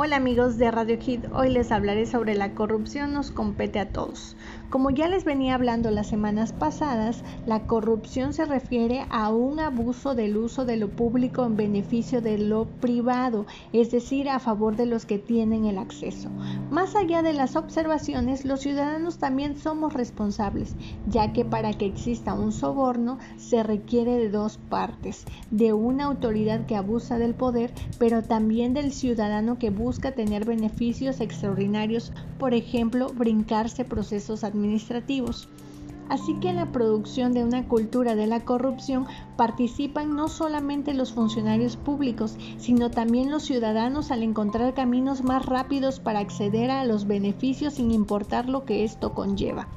Hola amigos de Radio Kid, hoy les hablaré sobre la corrupción nos compete a todos. Como ya les venía hablando las semanas pasadas, la corrupción se refiere a un abuso del uso de lo público en beneficio de lo privado, es decir, a favor de los que tienen el acceso. Más allá de las observaciones, los ciudadanos también somos responsables, ya que para que exista un soborno se requiere de dos partes, de una autoridad que abusa del poder, pero también del ciudadano que busca tener beneficios extraordinarios, por ejemplo, brincarse procesos administrativos. Así que en la producción de una cultura de la corrupción participan no solamente los funcionarios públicos, sino también los ciudadanos al encontrar caminos más rápidos para acceder a los beneficios sin importar lo que esto conlleva.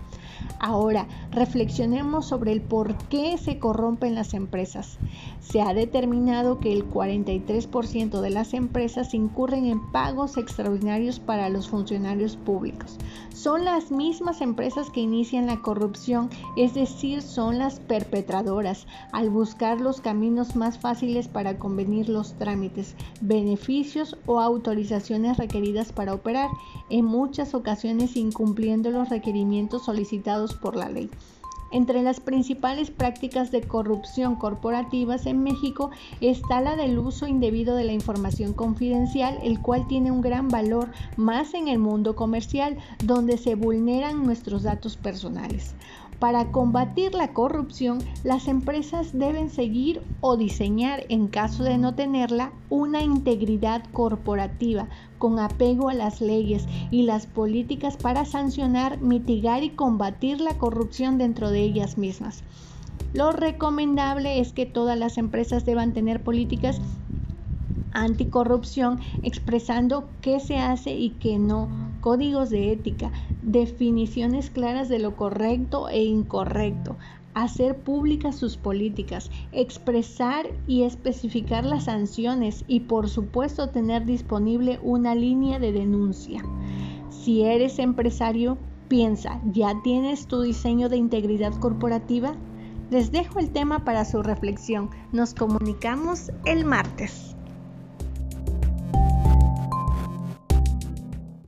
Ahora, reflexionemos sobre el por qué se corrompen las empresas. Se ha determinado que el 43% de las empresas incurren en pagos extraordinarios para los funcionarios públicos. Son las mismas empresas que inician la corrupción, es decir, son las perpetradoras, al buscar los caminos más fáciles para convenir los trámites, beneficios o autorizaciones requeridas para operar, en muchas ocasiones incumpliendo los requerimientos solicitados por la ley. Entre las principales prácticas de corrupción corporativas en México está la del uso indebido de la información confidencial, el cual tiene un gran valor más en el mundo comercial, donde se vulneran nuestros datos personales. Para combatir la corrupción, las empresas deben seguir o diseñar, en caso de no tenerla, una integridad corporativa con apego a las leyes y las políticas para sancionar, mitigar y combatir la corrupción dentro de ellas mismas. Lo recomendable es que todas las empresas deban tener políticas anticorrupción expresando qué se hace y qué no, códigos de ética, definiciones claras de lo correcto e incorrecto, hacer públicas sus políticas, expresar y especificar las sanciones y por supuesto tener disponible una línea de denuncia. Si eres empresario, piensa, ¿ya tienes tu diseño de integridad corporativa? Les dejo el tema para su reflexión. Nos comunicamos el martes.